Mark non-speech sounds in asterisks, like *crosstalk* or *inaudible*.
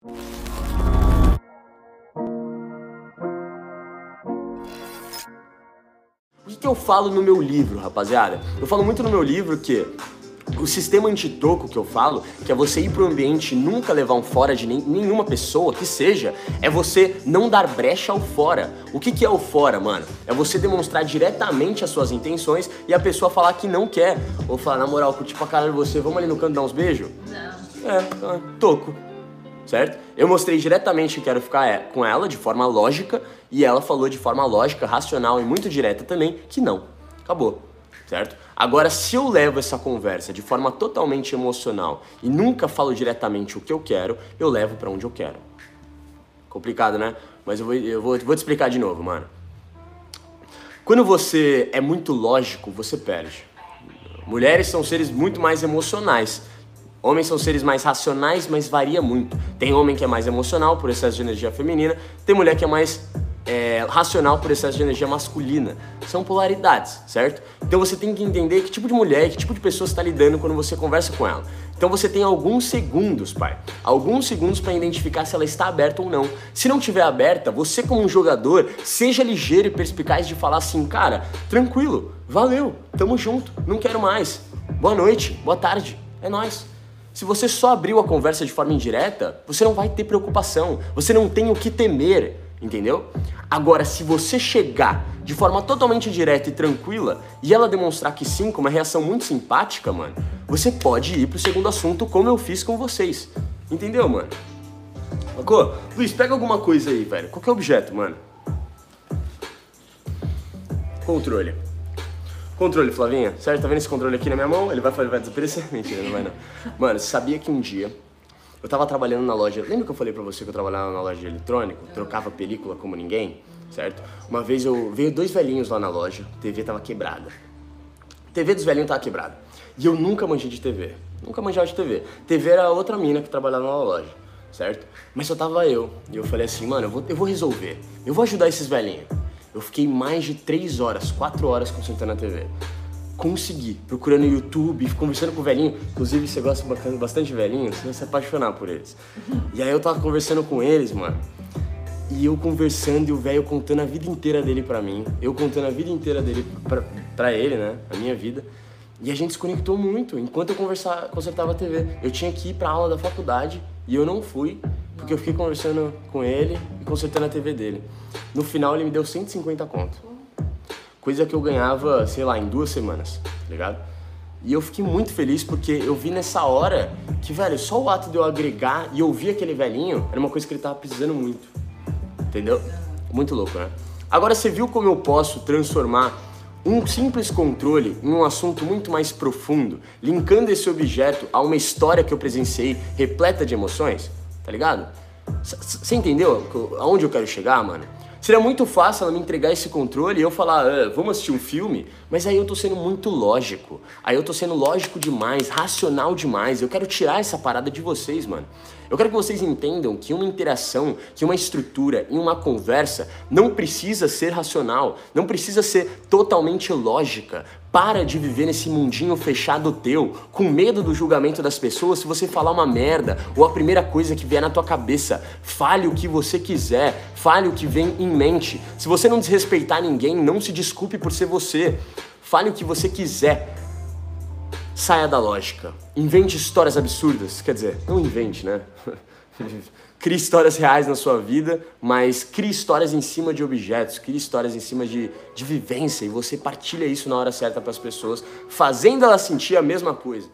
O que, eu falo no meu livro, rapaziada? Eu falo muito no meu livro que o sistema antitoco que eu falo, que é você ir pro ambiente e nunca levar um fora de nem, nenhuma pessoa que seja, é você não dar brecha ao fora. O que, que é o fora, mano? É você demonstrar diretamente as suas intenções e a pessoa falar que não quer. Ou falar, na moral, curti pra caralho você, vamos ali no canto dar uns beijos? Não. É, tá, toco. Certo? Eu mostrei diretamente que quero ficar é, com ela de forma lógica e ela falou de forma lógica, racional e muito direta também que não. Acabou. Certo? Agora, se eu levo essa conversa de forma totalmente emocional e nunca falo diretamente o que eu quero, eu levo pra onde eu quero. Complicado, né? Mas eu vou, eu vou, vou te explicar de novo, mano. Quando você é muito lógico, você perde. Mulheres são seres muito mais emocionais. Homens são seres mais racionais, mas varia muito. Tem homem que é mais emocional por excesso de energia feminina, tem mulher que é mais é, racional por excesso de energia masculina. São polaridades, certo? Então você tem que entender que tipo de mulher, que tipo de pessoa está lidando quando você conversa com ela. Então você tem alguns segundos, pai. Alguns segundos para identificar se ela está aberta ou não. Se não tiver aberta, você como um jogador, seja ligeiro e perspicaz de falar assim, cara, tranquilo, valeu, tamo junto, não quero mais. Boa noite, boa tarde, é nós. Se você só abriu a conversa de forma indireta, você não vai ter preocupação, você não tem o que temer, entendeu? Agora, se você chegar de forma totalmente direta e tranquila e ela demonstrar que sim, com uma reação muito simpática, mano, você pode ir pro segundo assunto como eu fiz com vocês. Entendeu, mano? Sacou? Luiz, pega alguma coisa aí, velho. Qualquer objeto, mano. Controle. Controle, Flavinha. Certo? Tá vendo esse controle aqui na minha mão? Ele vai, vai desaparecer? *laughs* Mentira, não vai não. Mano, você sabia que um dia eu tava trabalhando na loja. Lembra que eu falei pra você que eu trabalhava na loja de eletrônico? Trocava película como ninguém? Certo? Uma vez eu veio dois velhinhos lá na loja, a TV tava quebrada. A TV dos velhinhos tava quebrada. E eu nunca manjei de TV. Nunca manjava de TV. TV era outra mina que trabalhava na loja, certo? Mas só tava eu. E eu falei assim, mano, eu vou, eu vou resolver. Eu vou ajudar esses velhinhos. Eu fiquei mais de três horas, quatro horas consertando a TV. Consegui, procurando no YouTube, conversando com o velhinho. Inclusive, você gosta bastante de velhinhos, você vai se apaixonar por eles. E aí eu tava conversando com eles, mano. E eu conversando e o velho contando a vida inteira dele pra mim. Eu contando a vida inteira dele pra, pra ele, né? A minha vida. E a gente se conectou muito enquanto eu conversava, consertava a TV. Eu tinha que ir pra aula da faculdade e eu não fui, porque eu fiquei conversando com ele e consertando a TV dele. No final ele me deu 150 conto. Coisa que eu ganhava, sei lá, em duas semanas, tá ligado? E eu fiquei muito feliz porque eu vi nessa hora que, velho, só o ato de eu agregar e ouvir aquele velhinho era uma coisa que ele tava precisando muito. Entendeu? Muito louco, né? Agora você viu como eu posso transformar um simples controle em um assunto muito mais profundo, linkando esse objeto a uma história que eu presenciei repleta de emoções? Tá ligado? Você entendeu aonde eu quero chegar, mano? Seria muito fácil ela me entregar esse controle e eu falar, ah, vamos assistir um filme, mas aí eu tô sendo muito lógico. Aí eu tô sendo lógico demais, racional demais. Eu quero tirar essa parada de vocês, mano. Eu quero que vocês entendam que uma interação, que uma estrutura em uma conversa não precisa ser racional, não precisa ser totalmente lógica. Para de viver nesse mundinho fechado teu, com medo do julgamento das pessoas se você falar uma merda ou a primeira coisa que vier na tua cabeça. Fale o que você quiser, fale o que vem em mente. Se você não desrespeitar ninguém, não se desculpe por ser você. Fale o que você quiser. Saia da lógica. Invente histórias absurdas. Quer dizer, não invente, né? *laughs* crie histórias reais na sua vida, mas crie histórias em cima de objetos, crie histórias em cima de, de vivência e você partilha isso na hora certa para as pessoas, fazendo elas sentir a mesma coisa.